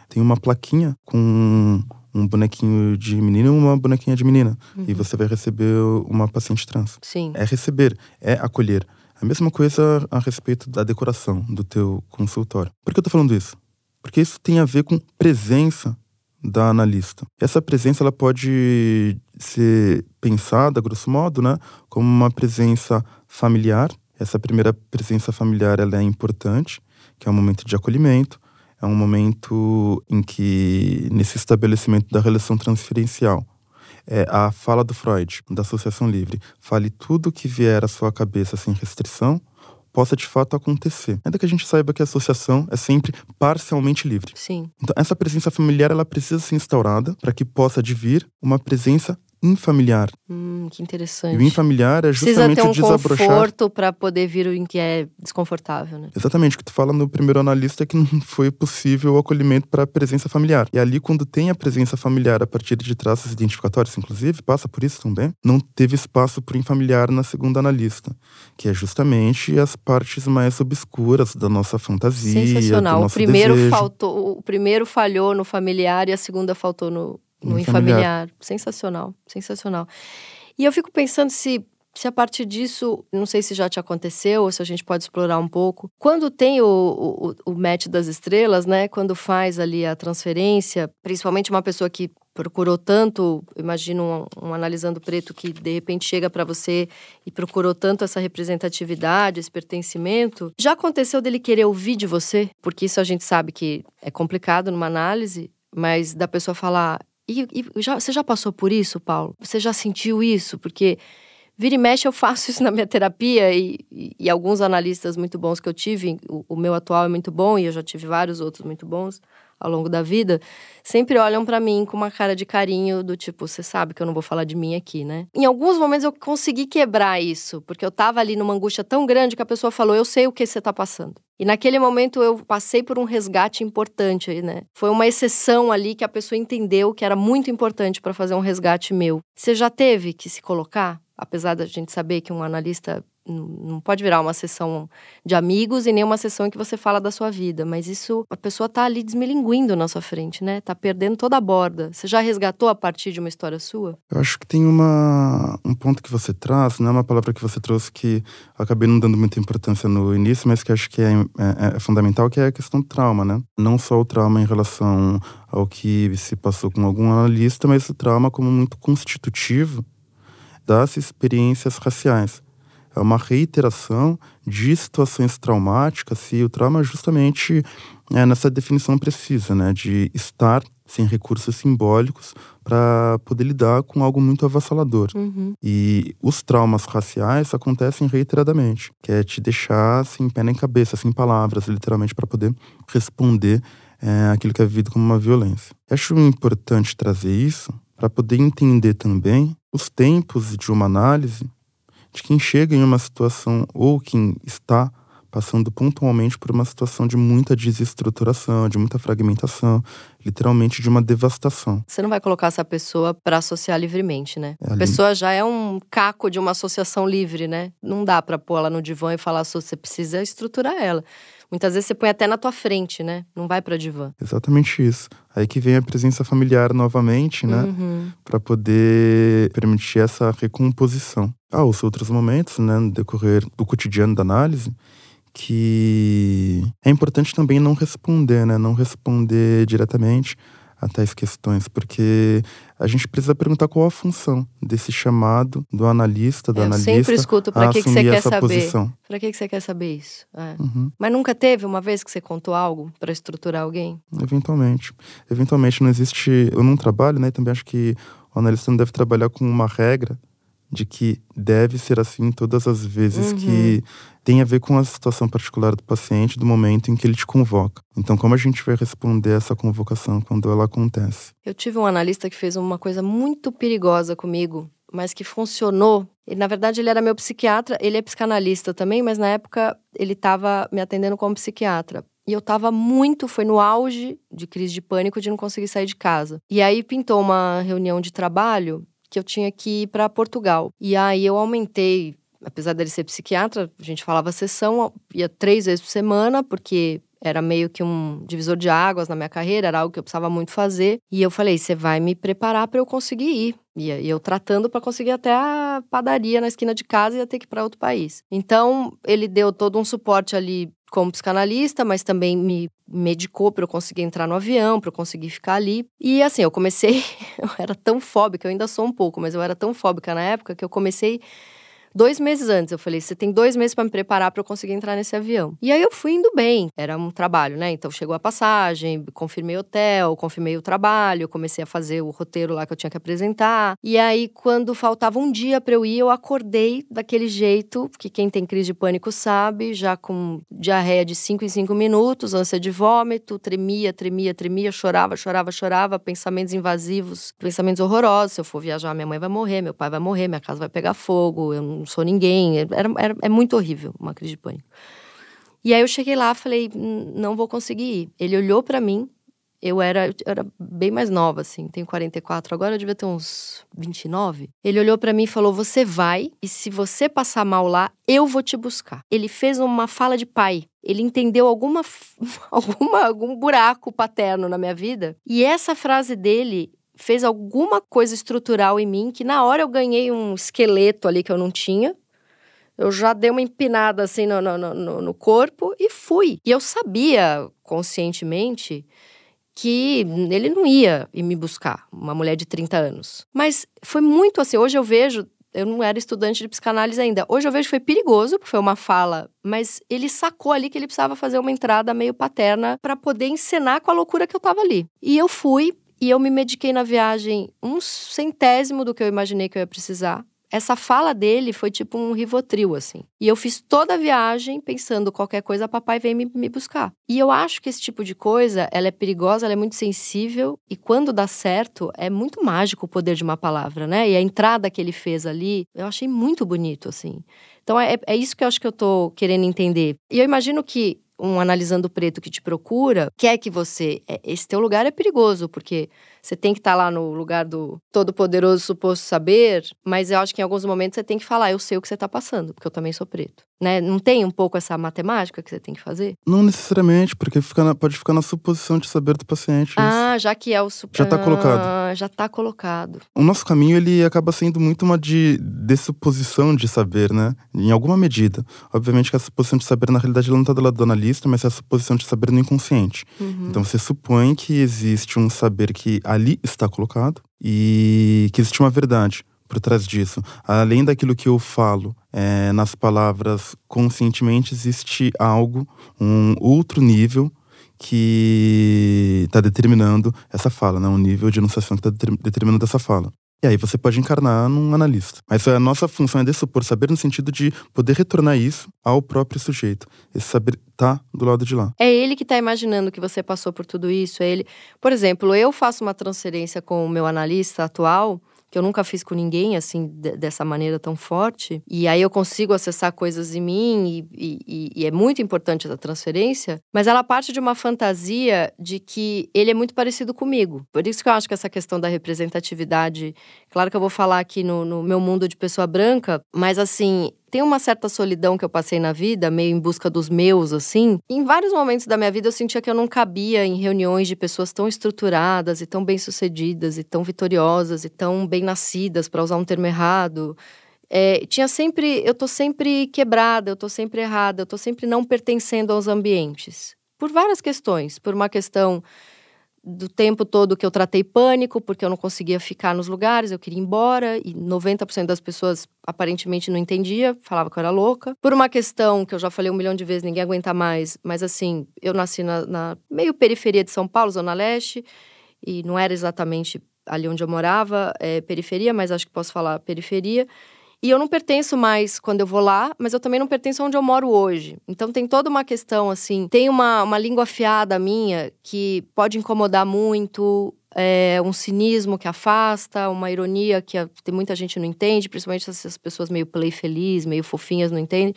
Speaker 2: tem uma plaquinha com um bonequinho de menino e uma bonequinha de menina. Uhum. E você vai receber uma paciente trans.
Speaker 1: Sim.
Speaker 2: É receber, é acolher. A mesma coisa a respeito da decoração do teu consultório. Por que eu tô falando isso? Porque isso tem a ver com presença da analista. Essa presença ela pode ser pensada, grosso modo, né, como uma presença familiar. Essa primeira presença familiar ela é importante, que é um momento de acolhimento, é um momento em que, nesse estabelecimento da relação transferencial, é a fala do Freud, da associação livre, fale tudo que vier à sua cabeça sem restrição, possa de fato acontecer. Ainda que a gente saiba que a associação é sempre parcialmente livre.
Speaker 1: Sim.
Speaker 2: Então, essa presença familiar ela precisa ser instaurada para que possa advir uma presença infamiliar.
Speaker 1: Hum, que interessante.
Speaker 2: E o infamiliar é justamente
Speaker 1: Precisa ter um
Speaker 2: o desabrochar.
Speaker 1: conforto para poder vir o que é desconfortável, né?
Speaker 2: Exatamente, o que tu fala no primeiro analista é que não foi possível o acolhimento para a presença familiar. E ali, quando tem a presença familiar a partir de traços identificatórios, inclusive, passa por isso também, não teve espaço para o infamiliar na segunda analista, que é justamente as partes mais obscuras da nossa fantasia.
Speaker 1: Sensacional.
Speaker 2: Do
Speaker 1: o primeiro
Speaker 2: desejo.
Speaker 1: faltou, o primeiro falhou no familiar e a segunda faltou no, no infamiliar. Sensacional, sensacional. E eu fico pensando se, se a partir disso, não sei se já te aconteceu ou se a gente pode explorar um pouco. Quando tem o, o, o match das estrelas, né? Quando faz ali a transferência, principalmente uma pessoa que procurou tanto, imagino um, um analisando preto que de repente chega para você e procurou tanto essa representatividade, esse pertencimento. Já aconteceu dele querer ouvir de você? Porque isso a gente sabe que é complicado numa análise, mas da pessoa falar e, e já, você já passou por isso, Paulo? Você já sentiu isso? Porque vira e mexe eu faço isso na minha terapia e, e, e alguns analistas muito bons que eu tive, o, o, meu atual é muito bom e eu já tive vários outros muito bons ao longo da vida, sempre olham para mim com uma cara de carinho do tipo, você sabe que eu não vou falar de mim aqui, né? Em alguns momentos eu consegui quebrar isso, porque eu tava ali numa angústia tão grande que a pessoa falou, eu sei o que você tá passando. E naquele momento eu passei por um resgate importante, né? Foi uma exceção ali que a pessoa entendeu que era muito importante para fazer um resgate meu. Você já teve que se colocar, apesar da gente saber que um analista não pode virar uma sessão de amigos e nem uma sessão em que você fala da sua vida, mas isso a pessoa tá ali desmilinguindo na sua frente, né? Tá perdendo toda a borda. Você já resgatou a partir de uma história sua?
Speaker 2: Eu acho que tem uma um ponto que você traz, né? Uma palavra que você trouxe que acabei não dando muita importância no início, mas que acho que é, é, é fundamental, que é a questão do trauma, né? Não só o trauma em relação ao que se passou com algum analista, mas o trauma como muito constitutivo das experiências raciais é uma reiteração de situações traumáticas e o trauma justamente é nessa definição precisa, né, de estar sem recursos simbólicos para poder lidar com algo muito avassalador.
Speaker 1: Uhum.
Speaker 2: E os traumas raciais acontecem reiteradamente, que é te deixar sem pé nem cabeça, sem palavras, literalmente, para poder responder é, aquilo que é vivido como uma violência. Eu acho importante trazer isso para poder entender também os tempos de uma análise de quem chega em uma situação ou quem está passando pontualmente por uma situação de muita desestruturação, de muita fragmentação, literalmente de uma devastação.
Speaker 1: Você não vai colocar essa pessoa para associar livremente, né? É a pessoa já é um caco de uma associação livre, né? Não dá para pôr ela no divã e falar só você precisa estruturar ela. Muitas vezes você põe até na tua frente, né? Não vai para divã.
Speaker 2: Exatamente isso. Aí que vem a presença familiar novamente, né?
Speaker 1: Uhum.
Speaker 2: Para poder permitir essa recomposição. Há os outros momentos, né, no decorrer do cotidiano da análise, que é importante também não responder, né? Não responder diretamente a tais questões, porque a gente precisa perguntar qual a função desse chamado do analista, da
Speaker 1: é, eu
Speaker 2: analista.
Speaker 1: sempre escuto para que, que você quer saber. Para que, que você quer saber isso? É.
Speaker 2: Uhum.
Speaker 1: Mas nunca teve uma vez que você contou algo para estruturar alguém?
Speaker 2: Eventualmente. Eventualmente não existe. Eu não trabalho, né? Também acho que o analista não deve trabalhar com uma regra de que deve ser assim todas as vezes uhum. que tem a ver com a situação particular do paciente, do momento em que ele te convoca. Então, como a gente vai responder essa convocação quando ela acontece?
Speaker 1: Eu tive um analista que fez uma coisa muito perigosa comigo, mas que funcionou. E, na verdade, ele era meu psiquiatra, ele é psicanalista também, mas na época ele estava me atendendo como psiquiatra. E eu tava muito, foi no auge de crise de pânico de não conseguir sair de casa. E aí pintou uma reunião de trabalho que eu tinha que ir para Portugal. E aí eu aumentei apesar dele ser psiquiatra, a gente falava sessão, ia três vezes por semana, porque era meio que um divisor de águas na minha carreira, era algo que eu precisava muito fazer. E eu falei: você vai me preparar para eu conseguir ir. E eu tratando para conseguir até a padaria na esquina de casa e ia ter que ir para outro país. Então, ele deu todo um suporte ali como psicanalista, mas também me medicou para eu conseguir entrar no avião, para eu conseguir ficar ali. E assim, eu comecei, eu era tão fóbica, eu ainda sou um pouco, mas eu era tão fóbica na época que eu comecei Dois meses antes, eu falei: você tem dois meses para me preparar para eu conseguir entrar nesse avião. E aí eu fui indo bem. Era um trabalho, né? Então chegou a passagem, confirmei o hotel, confirmei o trabalho, comecei a fazer o roteiro lá que eu tinha que apresentar. E aí, quando faltava um dia para eu ir, eu acordei daquele jeito, que quem tem crise de pânico sabe, já com diarreia de 5 em 5 minutos, ânsia de vômito, tremia, tremia, tremia, chorava, chorava, chorava, pensamentos invasivos, pensamentos horrorosos. Se eu for viajar, minha mãe vai morrer, meu pai vai morrer, minha casa vai pegar fogo, eu não não sou ninguém. Era, era, é muito horrível uma crise de pânico. E aí eu cheguei lá, falei, não vou conseguir ir. Ele olhou para mim, eu era, eu era bem mais nova, assim, tenho 44, agora eu devia ter uns 29. Ele olhou para mim e falou: Você vai, e se você passar mal lá, eu vou te buscar. Ele fez uma fala de pai. Ele entendeu alguma, alguma, algum buraco paterno na minha vida. E essa frase dele fez alguma coisa estrutural em mim que na hora eu ganhei um esqueleto ali que eu não tinha. Eu já dei uma empinada assim no, no, no, no corpo e fui. E eu sabia conscientemente que ele não ia me buscar, uma mulher de 30 anos. Mas foi muito assim. Hoje eu vejo, eu não era estudante de psicanálise ainda. Hoje eu vejo que foi perigoso, porque foi uma fala, mas ele sacou ali que ele precisava fazer uma entrada meio paterna para poder encenar com a loucura que eu tava ali. E eu fui, e eu me mediquei na viagem um centésimo do que eu imaginei que eu ia precisar. Essa fala dele foi tipo um rivotril, assim. E eu fiz toda a viagem pensando qualquer coisa, papai vem me, me buscar. E eu acho que esse tipo de coisa, ela é perigosa, ela é muito sensível. E quando dá certo, é muito mágico o poder de uma palavra, né? E a entrada que ele fez ali, eu achei muito bonito, assim. Então é, é isso que eu acho que eu tô querendo entender. E eu imagino que um analisando preto que te procura, quer que você. É, esse teu lugar é perigoso, porque você tem que estar tá lá no lugar do todo-poderoso suposto saber, mas eu acho que em alguns momentos você tem que falar, eu sei o que você está passando, porque eu também sou preto. Né? Não tem um pouco essa matemática que você tem que fazer?
Speaker 2: Não necessariamente, porque fica na, pode ficar na suposição de saber do paciente.
Speaker 1: Ah, já que é o
Speaker 2: Já está colocado.
Speaker 1: Ah, já está colocado.
Speaker 2: O nosso caminho, ele acaba sendo muito uma de, de suposição de saber, né? Em alguma medida. Obviamente que a suposição de saber, na realidade, ela não está do lado do analista, mas é a suposição de saber no inconsciente. Uhum. Então você supõe que existe um saber que ali está colocado e que existe uma verdade por trás disso. Além daquilo que eu falo é, nas palavras conscientemente, existe algo, um outro nível que está determinando essa fala, né? um nível de enunciação que está determinando essa fala. E aí você pode encarnar num analista. Mas a nossa função é dessupor saber no sentido de poder retornar isso ao próprio sujeito. Esse saber tá do lado de lá.
Speaker 1: É ele que está imaginando que você passou por tudo isso. É ele. Por exemplo, eu faço uma transferência com o meu analista atual que eu nunca fiz com ninguém, assim, dessa maneira tão forte. E aí eu consigo acessar coisas em mim, e, e, e, é muito importante essa transferência, mas ela parte de uma fantasia de que ele é muito parecido comigo. Por isso que eu acho que essa questão da representatividade. Claro que eu vou falar aqui no, no meu mundo de pessoa branca, mas assim, tem uma certa solidão que eu passei na vida, meio em busca dos meus, assim. Em vários momentos da minha vida eu sentia que eu não cabia em reuniões de pessoas tão estruturadas e tão bem-sucedidas e tão vitoriosas e tão bem-nascidas, para usar um termo errado. É, tinha sempre, eu tô sempre quebrada, eu tô sempre errada, eu tô sempre não pertencendo aos ambientes. Por várias questões. Por uma questão do tempo todo que eu tratei pânico, porque eu não conseguia ficar nos lugares, eu queria ir embora, e 90% das pessoas aparentemente não entendia, falava que eu era louca. Por uma questão que eu já falei um milhão de vezes, ninguém aguenta mais, mas assim, eu nasci na, na meio periferia de São Paulo, Zona Leste, e não era exatamente ali onde eu morava, é, periferia, mas acho que posso falar periferia. E eu não pertenço mais quando eu vou lá, mas eu também não pertenço onde eu moro hoje. Então tem toda uma questão assim. Tem uma, uma língua afiada minha que pode incomodar muito, é, um cinismo que afasta, uma ironia que tem muita gente não entende, principalmente essas pessoas meio play feliz, meio fofinhas não entendem.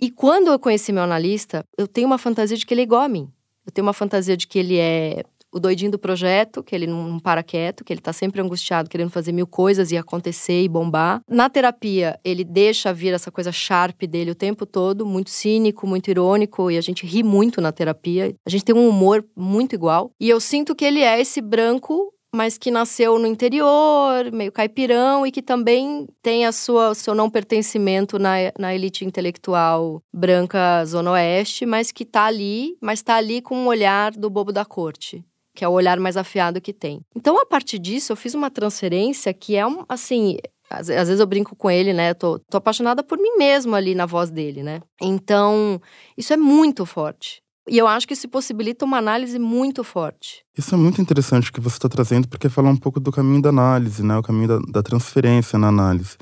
Speaker 1: E quando eu conheci meu analista, eu tenho uma fantasia de que ele é igual a mim. Eu tenho uma fantasia de que ele é o doidinho do projeto, que ele não, para quieto, que ele tá sempre angustiado, querendo fazer mil coisas e acontecer e bombar. Na terapia, ele deixa vir essa coisa sharp dele o tempo todo, muito cínico, muito irônico, e a gente ri muito na terapia. A gente tem um humor muito igual. E eu sinto que ele é esse branco mas que nasceu no interior, meio caipirão, e que também tem a sua, o seu não pertencimento na, na elite intelectual branca Zona Oeste, mas que tá ali, mas tá ali com o um olhar do bobo da corte que é o olhar mais afiado que tem. Então, a partir disso, eu fiz uma transferência que é um, assim, às, vezes eu brinco com ele, né? Tô, tô apaixonada por mim mesma ali na voz dele, né? Então, isso é muito forte. E eu acho que isso possibilita uma análise muito forte.
Speaker 2: Isso é muito interessante que você está trazendo, porque fala um pouco do caminho da análise, né? O caminho da, da transferência na análise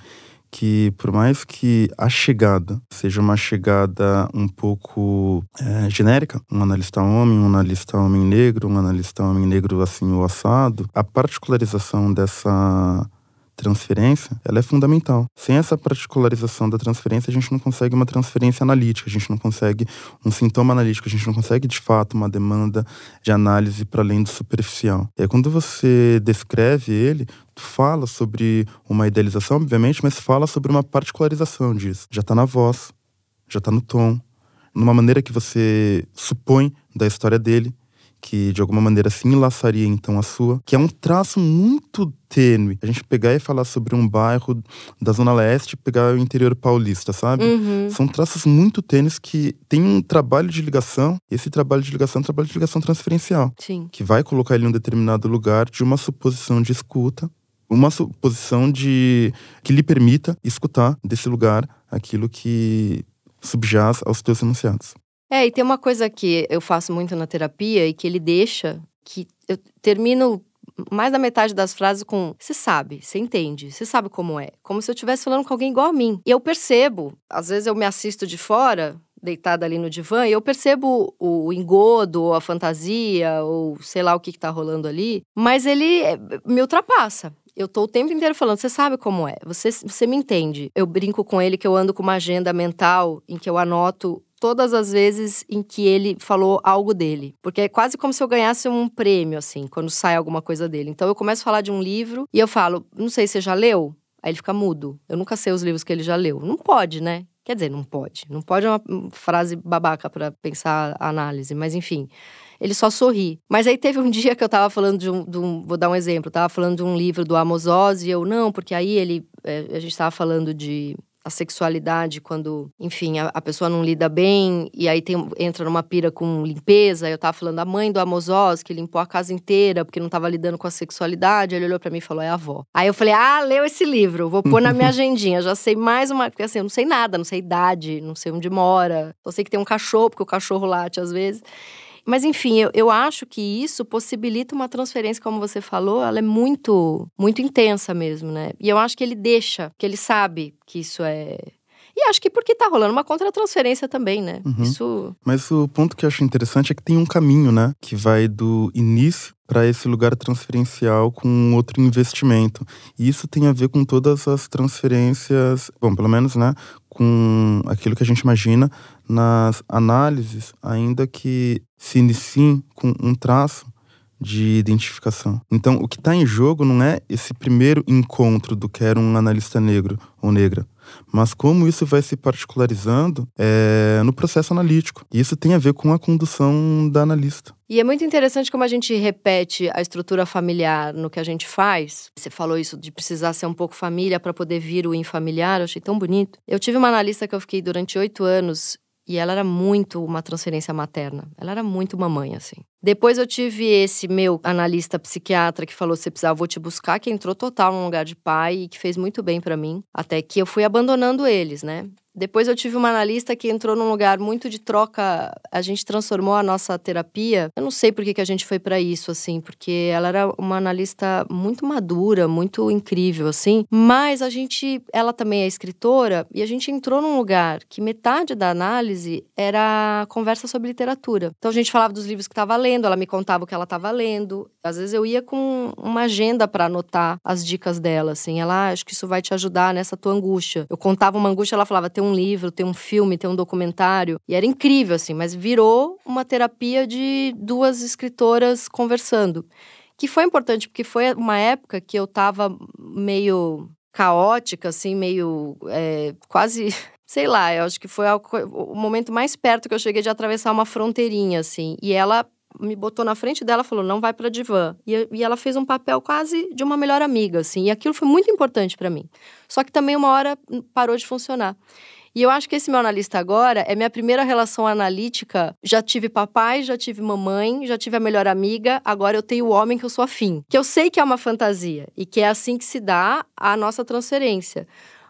Speaker 2: que por mais que a chegada seja uma chegada um pouco é, genérica, um analista homem, um analista homem negro, um analista homem negro assim o assado, a particularização dessa transferência, ela é fundamental. Sem essa particularização da transferência, a gente não consegue uma transferência analítica, a gente não consegue um sintoma analítico, a gente não consegue de fato uma demanda de análise para além do superficial. Aí, quando você descreve ele, fala sobre uma idealização, obviamente, mas fala sobre uma particularização disso. Já está na voz, já está no tom, numa maneira que você supõe da história dele que de alguma maneira se enlaçaria então a sua, que é um traço muito tênue. A gente pegar e falar sobre um bairro da Zona Leste, pegar o interior paulista, sabe?
Speaker 1: Uhum.
Speaker 2: São traços muito tênues que tem um trabalho de ligação, e esse trabalho de ligação é um trabalho de ligação transferencial.
Speaker 1: Sim.
Speaker 2: Que vai colocar ele em um determinado lugar de uma suposição de escuta, uma suposição de que lhe permita escutar desse lugar aquilo que subjaz aos teus enunciados.
Speaker 1: É, e tem uma coisa que eu faço muito na terapia e que ele deixa, que eu termino mais da metade das frases com você sabe, você entende, você sabe como é. Como se eu estivesse falando com alguém igual a mim. E eu percebo, às vezes eu me assisto de fora, deitada ali no divã, e eu percebo o, engodo, ou a fantasia, ou sei lá o que, que tá rolando ali, mas ele eh, me ultrapassa. Eu tô o tempo inteiro falando, você sabe como é, você, você me entende. Eu brinco com ele que eu ando com uma agenda mental em que eu anoto todas as vezes em que ele falou algo dele. Porque é quase como se eu ganhasse um prêmio, assim, quando sai alguma coisa dele. Então eu começo a falar de um livro e eu falo, não sei, você já leu? Aí ele fica mudo. Eu nunca sei os livros que ele já leu. Não pode, né? Quer dizer, não pode. Não pode é uma frase babaca para pensar a análise, mas enfim. Ele só sorri. Mas aí teve um dia que eu tava falando de um, de um vou dar um exemplo, eu tava falando de um livro do Amos Oz e eu não, porque aí ele é, a gente tava falando de a sexualidade quando, enfim, a, a, pessoa não lida bem e aí tem, entra numa pira com limpeza. Eu tava falando da mãe do Amos Oz, que limpou a casa inteira porque não tava lidando com a sexualidade. Ele olhou para mim e falou: é a avó. Aí eu falei: ah, leu esse livro, vou pôr na minha agendinha. Já sei mais uma. Porque assim, eu não sei nada, não sei idade, não sei onde mora. Só sei que tem um cachorro, porque o cachorro late às vezes. Mas enfim, eu, eu acho que isso possibilita uma transferência, como você falou, ela é muito, muito intensa mesmo, né? E eu acho que ele deixa, que ele sabe que isso é e acho que porque tá rolando uma contra-transferência também, né?
Speaker 2: Uhum.
Speaker 1: Isso.
Speaker 2: Mas o ponto que eu acho interessante é que tem um caminho, né? Que vai do início para esse lugar transferencial com outro investimento. E isso tem a ver com todas as transferências, bom, pelo menos, né? Com aquilo que a gente imagina nas análises, ainda que se iniciem com um traço de identificação. Então, o que está em jogo não é esse primeiro encontro do que era um analista negro ou negra, mas como isso vai se particularizando é, no processo analítico. E isso tem a ver com a condução da analista.
Speaker 1: E é muito interessante como a gente repete a estrutura familiar no que a gente faz. Você falou isso de precisar ser um pouco família para poder vir o infamiliar, eu achei tão bonito. Eu tive uma analista que eu fiquei durante oito anos e ela era muito uma transferência materna. Ela era muito mamãe, assim. Depois eu tive esse meu analista psiquiatra que falou: você precisava, vou te buscar, que entrou total num lugar de pai e que fez muito bem para mim. Até que eu fui abandonando eles, né? Depois eu tive uma analista que entrou num lugar muito de troca. A gente transformou a nossa terapia. Eu não sei por que, que a gente foi para isso, assim, porque ela era uma analista muito madura, muito incrível, assim. Mas a gente, ela também é escritora, e a gente entrou num lugar que metade da análise era conversa sobre literatura. Então a gente falava dos livros que estava lendo, ela me contava o que ela estava lendo. Às vezes eu ia com uma agenda para anotar as dicas dela, assim. Ela, ah, acho que isso vai te ajudar nessa tua angústia. Eu contava uma angústia, ela falava, tem um livro, ter um filme, ter um documentário. E era incrível, assim, mas virou uma terapia de duas escritoras conversando. Que foi importante, porque foi uma época que eu tava meio caótica, assim, meio é, quase. Sei lá, eu acho que foi o momento mais perto que eu cheguei de atravessar uma fronteirinha, assim. E ela me botou na frente dela falou não vai para divã e, e, ela fez um papel quase de uma melhor amiga assim e aquilo foi muito importante para mim só que também uma hora parou de funcionar e eu acho que esse meu analista agora é minha primeira relação analítica. Já tive papai, já tive mamãe, já tive a melhor amiga, agora eu tenho o homem que eu sou afim. Que eu sei que é uma fantasia e que é assim que se dá a nossa transferência.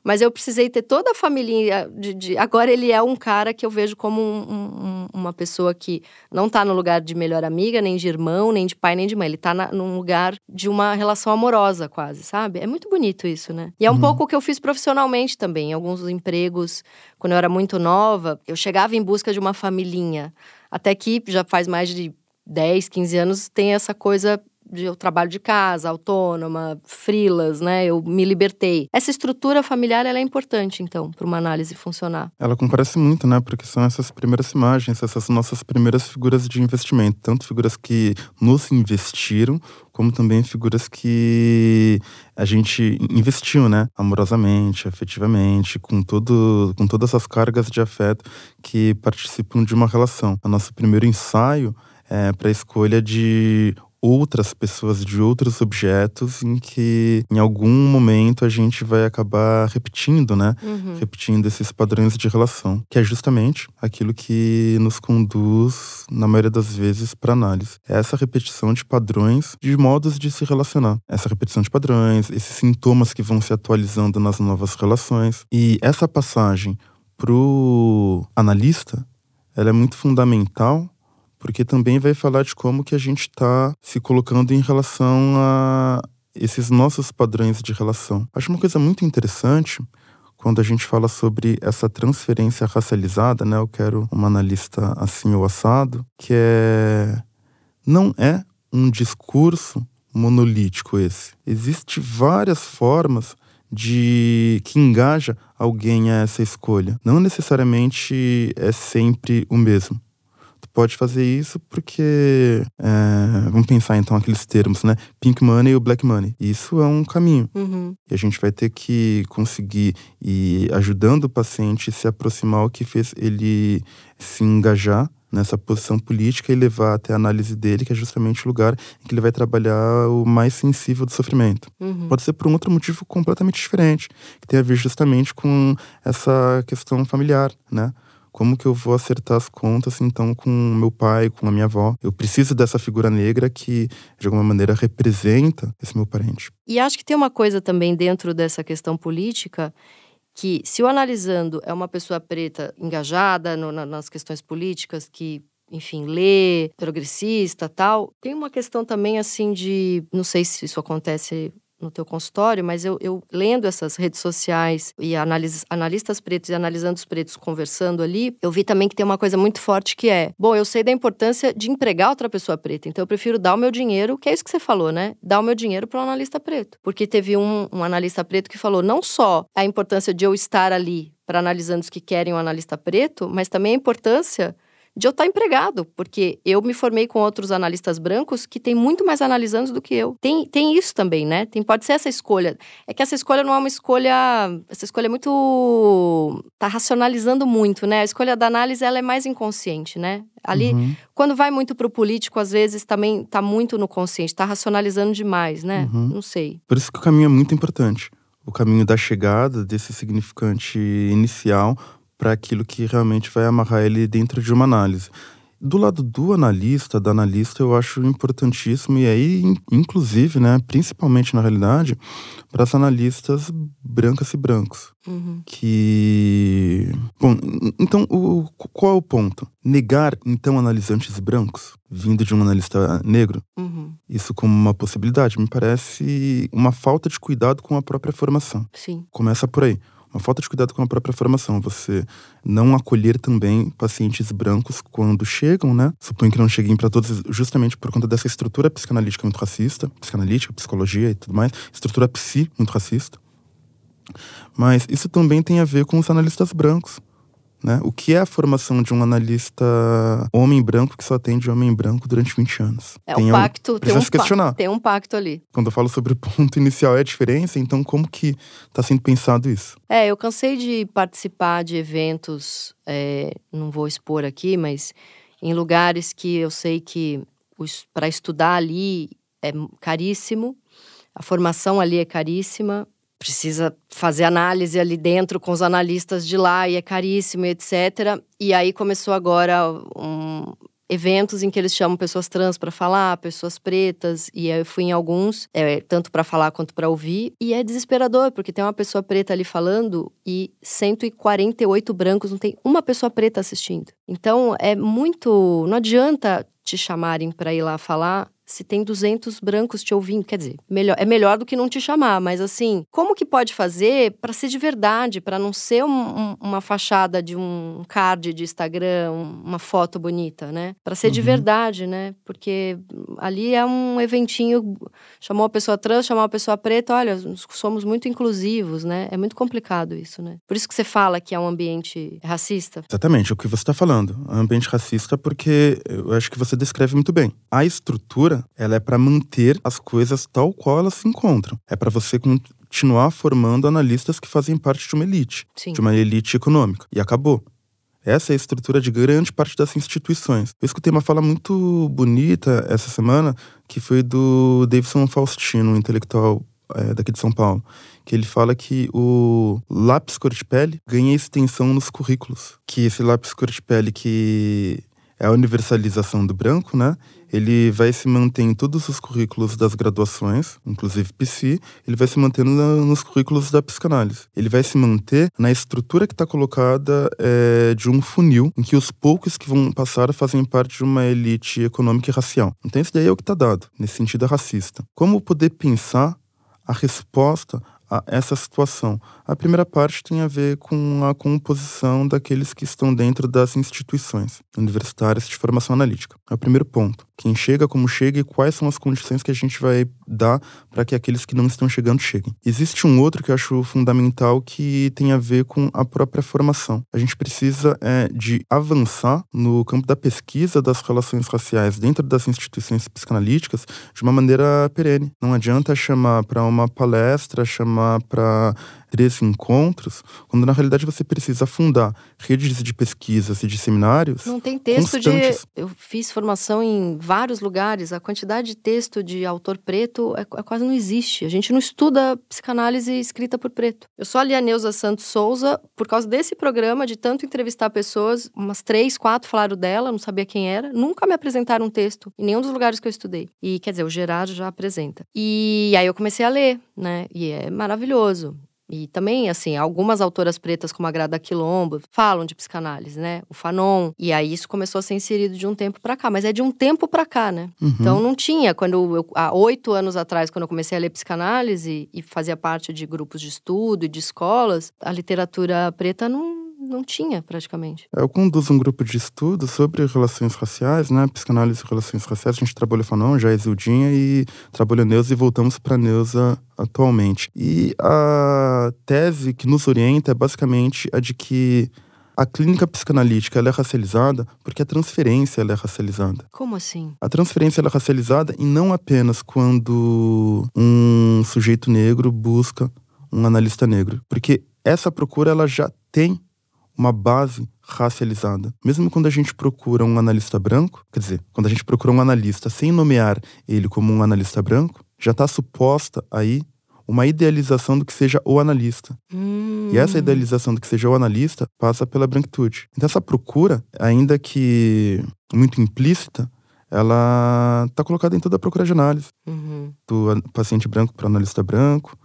Speaker 1: Mas eu precisei ter toda a família de, de... Agora ele é um cara que eu vejo como um, um, uma pessoa que não tá no lugar de melhor amiga, nem de irmão, nem de pai, nem de mãe. Ele tá na, num lugar de uma relação amorosa, quase, sabe? É muito bonito isso, né? E é um uhum. pouco o que eu fiz profissionalmente também. Em alguns empregos, quando eu era muito nova, eu chegava em busca de uma familhinha. Até que já faz mais de 10, 15 anos tem essa coisa de eu trabalho de casa, autônoma, frilas, né? Eu me libertei. Essa estrutura familiar ela é importante, então, para uma análise funcionar.
Speaker 2: Ela comparece muito, né? Porque são essas primeiras imagens, essas nossas primeiras figuras de investimento, tanto figuras que nos investiram, como também figuras que a gente investiu, né? Amorosamente, afetivamente, com, todo, com todas as cargas de afeto que participam de uma relação. O nosso primeiro ensaio é para a escolha de outras pessoas de outros objetos em que em algum momento a gente vai acabar repetindo, né? Uhum. Repetindo esses padrões de relação, que é justamente aquilo que nos conduz, na maioria das vezes, para análise. É essa repetição de padrões de modos de se relacionar. Essa repetição de padrões, esses sintomas que vão se atualizando nas novas relações. E essa passagem pro analista, ela é muito fundamental porque também vai falar de como que a gente está se colocando em relação a esses nossos padrões de relação. Acho uma coisa muito interessante quando a gente fala sobre essa transferência racializada, né? Eu quero uma analista assim ou assado, que é não é um discurso monolítico esse. Existem várias formas de que engaja alguém a essa escolha. Não necessariamente é sempre o mesmo pode fazer isso porque. É, vamos pensar então aqueles termos, né? Pink money e o black money. Isso é um caminho. Uhum. E a gente vai ter que conseguir ir ajudando o paciente se aproximar ao que fez ele se engajar nessa posição política e levar até a análise dele, que é justamente o lugar em que ele vai trabalhar o mais sensível do sofrimento. Uhum. Pode ser por um outro motivo completamente diferente, que tem a ver justamente com essa questão familiar, né? Como que eu vou acertar as contas então com meu pai, com a minha avó? Eu preciso dessa figura negra que de alguma maneira representa esse meu parente.
Speaker 1: E acho que tem uma coisa também dentro dessa questão política que se o analisando é uma pessoa preta engajada no, na, nas questões políticas que enfim, lê, progressista, tal. Tem uma questão também assim de, não sei se isso acontece no teu consultório, mas eu, eu lendo essas redes sociais e analis, analistas pretos e analisando os pretos conversando ali, eu vi também que tem uma coisa muito forte que é: bom, eu sei da importância de empregar outra pessoa preta, então eu prefiro dar o meu dinheiro, que é isso que você falou, né? Dar o meu dinheiro para um analista preto. Porque teve um, um analista preto que falou não só a importância de eu estar ali para analisando os que querem um analista preto, mas também a importância de eu estar empregado, porque eu me formei com outros analistas brancos que têm muito mais analisandos do que eu. Tem, tem isso também, né? Tem, pode ser essa escolha. É que essa escolha não é uma escolha. Essa escolha é muito. tá racionalizando muito, né? A escolha da análise ela é mais inconsciente, né? Ali, uhum. quando vai muito para o político, às vezes também tá muito no consciente, tá racionalizando demais, né? Uhum. Não sei.
Speaker 2: Por isso que o caminho é muito importante. O caminho da chegada, desse significante inicial, para aquilo que realmente vai amarrar ele dentro de uma análise. Do lado do analista, da analista, eu acho importantíssimo, e aí, inclusive, né, principalmente na realidade, para as analistas brancas e brancos. Uhum. Que. Bom, então, o, qual é o ponto? Negar, então, analisantes brancos, vindo de um analista negro, uhum. isso como uma possibilidade, me parece uma falta de cuidado com a própria formação.
Speaker 1: Sim.
Speaker 2: Começa por aí uma falta de cuidado com a própria formação. Você não acolher também pacientes brancos quando chegam, né? Suponho que não cheguem para todos, justamente por conta dessa estrutura psicanalítica muito racista, psicanalítica, psicologia e tudo mais, estrutura psi muito racista. Mas isso também tem a ver com os analistas brancos. Né? O que é a formação de um analista homem branco que só atende homem branco durante 20 anos?
Speaker 1: É tem um pacto, tem um,
Speaker 2: se questionar.
Speaker 1: tem um pacto ali.
Speaker 2: Quando eu falo sobre o ponto inicial é a diferença, então como que está sendo pensado isso?
Speaker 1: É, eu cansei de participar de eventos, é, não vou expor aqui, mas em lugares que eu sei que para estudar ali é caríssimo, a formação ali é caríssima, precisa fazer análise ali dentro com os analistas de lá e é caríssimo, etc. E aí começou agora um, eventos em que eles chamam pessoas trans para falar, pessoas pretas, e eu fui em alguns, é, tanto para falar quanto para ouvir, e é desesperador, porque tem uma pessoa preta ali falando e 148 brancos, não tem uma pessoa preta assistindo. Então é muito. Não adianta te chamarem para ir lá falar se tem 200 brancos te ouvindo, quer dizer, melhor, é melhor do que não te chamar, mas assim, como que pode fazer para ser de verdade, para não ser um, um, uma fachada de um card de Instagram, uma foto bonita, né? Para ser uhum. de verdade, né? Porque ali é um eventinho, chamou a pessoa trans, chamou a pessoa preta, olha, somos muito inclusivos, né? É muito complicado isso, né? Por isso que você fala que é um ambiente racista.
Speaker 2: Exatamente, o que você está falando, é um ambiente racista porque eu acho que você descreve muito bem. A estrutura ela é para manter as coisas tal qual elas se encontram. É para você continuar formando analistas que fazem parte de uma elite,
Speaker 1: Sim.
Speaker 2: de uma elite econômica. E acabou. Essa é a estrutura de grande parte das instituições. Eu escutei uma fala muito bonita essa semana, que foi do Davidson Faustino, um intelectual é, daqui de São Paulo, que ele fala que o lápis cor de pele ganha extensão nos currículos. Que esse lápis cor de pele que a universalização do branco, né? Ele vai se manter em todos os currículos das graduações, inclusive PC, ele vai se manter nos currículos da psicanálise. Ele vai se manter na estrutura que está colocada é, de um funil, em que os poucos que vão passar fazem parte de uma elite econômica e racial. Então, isso daí é o que está dado, nesse sentido é racista. Como poder pensar a resposta a essa situação. A primeira parte tem a ver com a composição daqueles que estão dentro das instituições universitárias de formação analítica. É o primeiro ponto. Quem chega, como chega e quais são as condições que a gente vai dar para que aqueles que não estão chegando cheguem. Existe um outro que eu acho fundamental que tem a ver com a própria formação. A gente precisa é, de avançar no campo da pesquisa das relações raciais dentro das instituições psicanalíticas de uma maneira perene. Não adianta chamar para uma palestra, chamar para três encontros, quando na realidade você precisa fundar redes de pesquisas e de seminários.
Speaker 1: Não tem texto constantes. de. Eu fiz formação em vários lugares, a quantidade de texto de autor preto é, é, quase não existe. A gente não estuda psicanálise escrita por preto. Eu só li a Neuza Santos Souza por causa desse programa, de tanto entrevistar pessoas, umas três, quatro falaram dela, não sabia quem era, nunca me apresentaram um texto em nenhum dos lugares que eu estudei. E quer dizer, o Gerardo já apresenta. E aí eu comecei a ler, né? E é maravilhoso. E também, assim, algumas autoras pretas, como a Grada Quilombo, falam de psicanálise, né? O Fanon. E aí isso começou a ser inserido de um tempo para cá. Mas é de um tempo para cá, né? Uhum. Então não tinha. Quando eu, há oito anos atrás, quando eu comecei a ler psicanálise e fazia parte de grupos de estudo e de escolas, a literatura preta não não tinha praticamente.
Speaker 2: Eu conduzo um grupo de estudo sobre relações raciais, né? Psicanálise e relações raciais. A gente trabalha Fanon, já é Zildinha e trabalha Neuza e voltamos para Neuza atualmente. E a tese que nos orienta é basicamente a de que a clínica psicanalítica ela é racializada porque a transferência ela é racializada.
Speaker 1: Como assim?
Speaker 2: A transferência ela é racializada e não apenas quando um sujeito negro busca um analista negro, porque essa procura ela já tem uma base racializada. Mesmo quando a gente procura um analista branco, quer dizer, quando a gente procura um analista sem nomear ele como um analista branco, já está suposta aí uma idealização do que seja o analista.
Speaker 1: Hum.
Speaker 2: E essa idealização do que seja o analista passa pela branquitude. Então, essa procura, ainda que muito implícita, ela está colocada em toda a procura de análise.
Speaker 1: Uhum.
Speaker 2: Do paciente branco para o analista branco,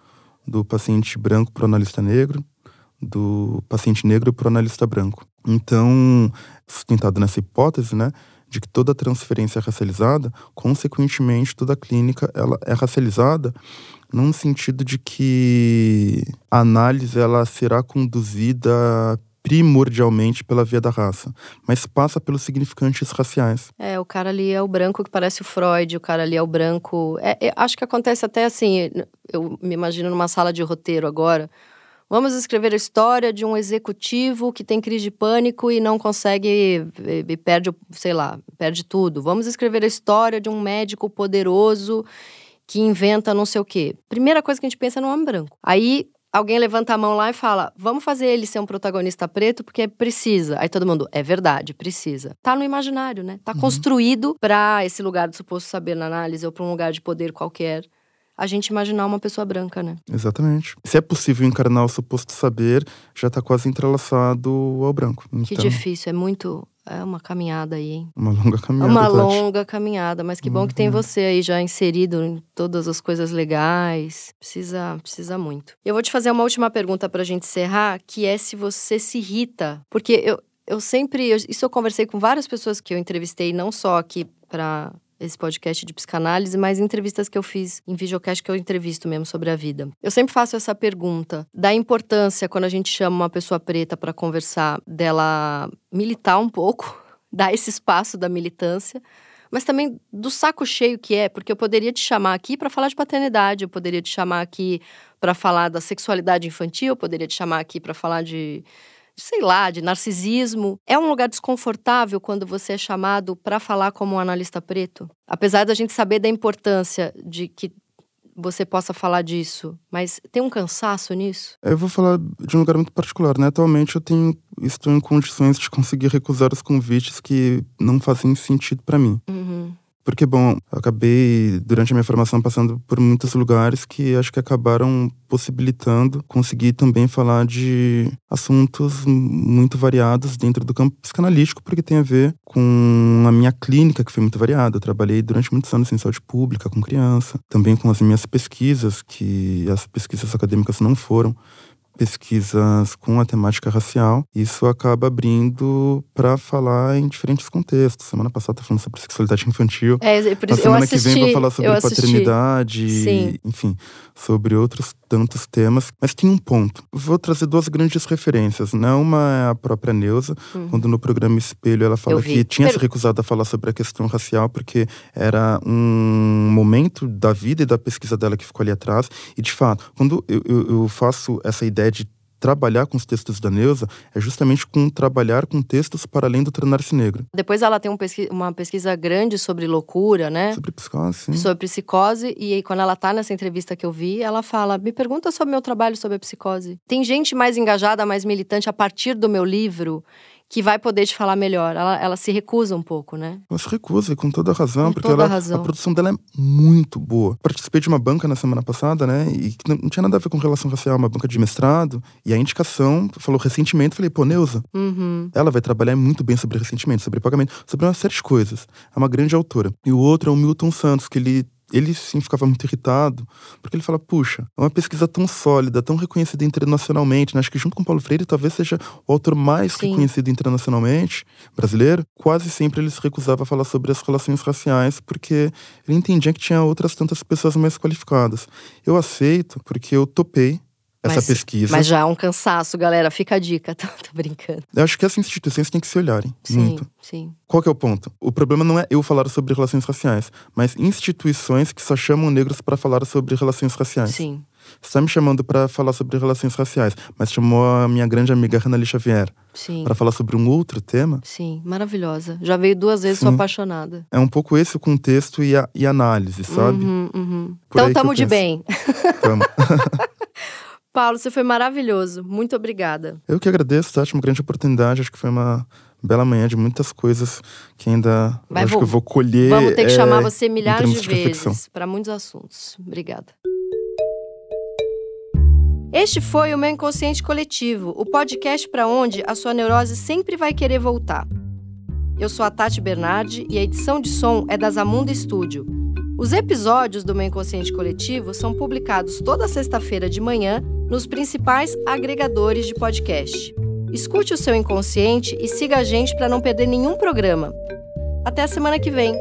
Speaker 2: do paciente branco para o analista negro, do paciente negro para o analista branco. Então, sustentado nessa hipótese, né, de que toda transferência é racializada, consequentemente toda clínica ela é racializada num sentido de que a análise ela será conduzida primordialmente pela via da raça, mas passa pelos significantes raciais.
Speaker 1: É, o cara ali é o branco que parece o Freud, o cara ali é o branco. É, é, acho que acontece até assim, eu me imagino numa sala de roteiro agora. Vamos escrever a história de um executivo que tem crise de pânico e não consegue e perde, sei lá, perde tudo. Vamos escrever a história de um médico poderoso que inventa não sei o quê. Primeira coisa que a gente pensa é no homem branco. Aí alguém levanta a mão lá e fala: vamos fazer ele ser um protagonista preto porque precisa. Aí todo mundo, é verdade, precisa. Tá no imaginário, né? Tá uhum. construído para esse lugar de suposto saber na análise ou para um lugar de poder qualquer. A gente imaginar uma pessoa branca, né?
Speaker 2: Exatamente. Se é possível encarnar o suposto saber, já está quase entrelaçado ao branco.
Speaker 1: Então... Que difícil, é muito. É uma caminhada aí, hein?
Speaker 2: Uma longa caminhada.
Speaker 1: Uma longa caminhada, mas que bom uhum. que tem uhum. você aí já inserido em todas as coisas legais. Precisa, precisa muito. Eu vou te fazer uma última pergunta pra gente encerrar, que é se você se irrita. Porque eu, eu sempre. Eu, isso eu conversei com várias pessoas que eu entrevistei, não só aqui para esse podcast de psicanálise, mas entrevistas que eu fiz em videocast que eu entrevisto mesmo sobre a vida. Eu sempre faço essa pergunta da importância quando a gente chama uma pessoa preta para conversar dela militar um pouco, dar esse espaço da militância, mas também do saco cheio que é, porque eu poderia te chamar aqui para falar de paternidade, eu poderia te chamar aqui para falar da sexualidade infantil, eu poderia te chamar aqui para falar de sei lá, de narcisismo. É um lugar desconfortável quando você é chamado para falar como um analista preto? Apesar da gente saber da importância de que você possa falar disso, mas tem um cansaço nisso?
Speaker 2: Eu vou falar de um lugar muito particular, né? Atualmente eu tenho, estou em condições de conseguir recusar os convites que não fazem sentido para mim.
Speaker 1: Uhum.
Speaker 2: Porque, bom, acabei, durante a minha formação, passando por muitos lugares que acho que acabaram possibilitando conseguir também falar de assuntos muito variados dentro do campo psicanalítico, porque tem a ver com a minha clínica, que foi muito variada. Eu trabalhei durante muitos anos em saúde pública, com criança, também com as minhas pesquisas, que as pesquisas acadêmicas não foram pesquisas com a temática racial, isso acaba abrindo para falar em diferentes contextos. Semana passada tá falando sobre sexualidade infantil.
Speaker 1: É, por
Speaker 2: isso, semana
Speaker 1: assisti,
Speaker 2: que vem vou falar sobre paternidade, enfim, sobre outros tantos temas. Mas tem um ponto. Vou trazer duas grandes referências. Né? Uma é a própria Neuza, uhum. quando no programa Espelho ela fala que tinha se recusado a falar sobre a questão racial porque era um momento da vida e da pesquisa dela que ficou ali atrás. E de fato, quando eu, eu, eu faço essa ideia de trabalhar com os textos da Neuza é justamente com trabalhar com textos para além do tornar-se negro.
Speaker 1: Depois ela tem um pesqui uma pesquisa grande sobre loucura, né?
Speaker 2: Sobre psicose, sim.
Speaker 1: Sobre psicose. E aí, quando ela tá nessa entrevista que eu vi, ela fala: me pergunta sobre meu trabalho sobre a psicose. Tem gente mais engajada, mais militante a partir do meu livro que vai poder te falar melhor. Ela, ela se recusa um pouco, né?
Speaker 2: Ela se recusa, com toda a razão,
Speaker 1: com
Speaker 2: porque
Speaker 1: toda
Speaker 2: ela,
Speaker 1: a, razão.
Speaker 2: a produção dela é muito boa. Participei de uma banca na semana passada, né? E não, não tinha nada a ver com relação racial, uma banca de mestrado. E a indicação falou ressentimento. Falei, pô, Neuza,
Speaker 1: uhum.
Speaker 2: ela vai trabalhar muito bem sobre ressentimento, sobre pagamento, sobre uma série de coisas. É uma grande autora. E o outro é o Milton Santos, que ele ele sim ficava muito irritado, porque ele fala: puxa, é uma pesquisa tão sólida, tão reconhecida internacionalmente, né? acho que junto com Paulo Freire talvez seja o autor mais sim. reconhecido internacionalmente, brasileiro. Quase sempre ele se recusava a falar sobre as relações raciais, porque ele entendia que tinha outras tantas pessoas mais qualificadas. Eu aceito, porque eu topei essa
Speaker 1: mas,
Speaker 2: pesquisa.
Speaker 1: Mas já é um cansaço, galera. Fica a dica, tô, tô brincando.
Speaker 2: Eu acho que essas instituições têm que se olharem
Speaker 1: sim,
Speaker 2: muito.
Speaker 1: Sim.
Speaker 2: Qual que é o ponto? O problema não é eu falar sobre relações raciais, mas instituições que só chamam negros para falar sobre relações raciais.
Speaker 1: Sim.
Speaker 2: Você está me chamando para falar sobre relações raciais, mas chamou a minha grande amiga Renali Xavier para falar sobre um outro tema?
Speaker 1: Sim, maravilhosa. Já veio duas vezes, Sim. sou apaixonada.
Speaker 2: É um pouco esse o contexto e a e análise, sabe?
Speaker 1: Uhum, uhum. Então tamo de bem.
Speaker 2: Tamo.
Speaker 1: Paulo, você foi maravilhoso. Muito obrigada.
Speaker 2: Eu que agradeço, Tati, uma grande oportunidade. Acho que foi uma bela manhã de muitas coisas que ainda
Speaker 1: Vai,
Speaker 2: acho
Speaker 1: vou,
Speaker 2: que eu vou colher.
Speaker 1: Vamos ter que
Speaker 2: é,
Speaker 1: chamar você milhares de,
Speaker 2: de
Speaker 1: vezes para muitos assuntos. Obrigada. Este foi o meu Inconsciente Coletivo, o podcast para onde a sua neurose sempre vai querer voltar. Eu sou a Tati Bernardi e a edição de som é da Zamunda Studio. Os episódios do meu Inconsciente Coletivo são publicados toda sexta-feira de manhã nos principais agregadores de podcast. Escute o seu inconsciente e siga a gente para não perder nenhum programa. Até a semana que vem!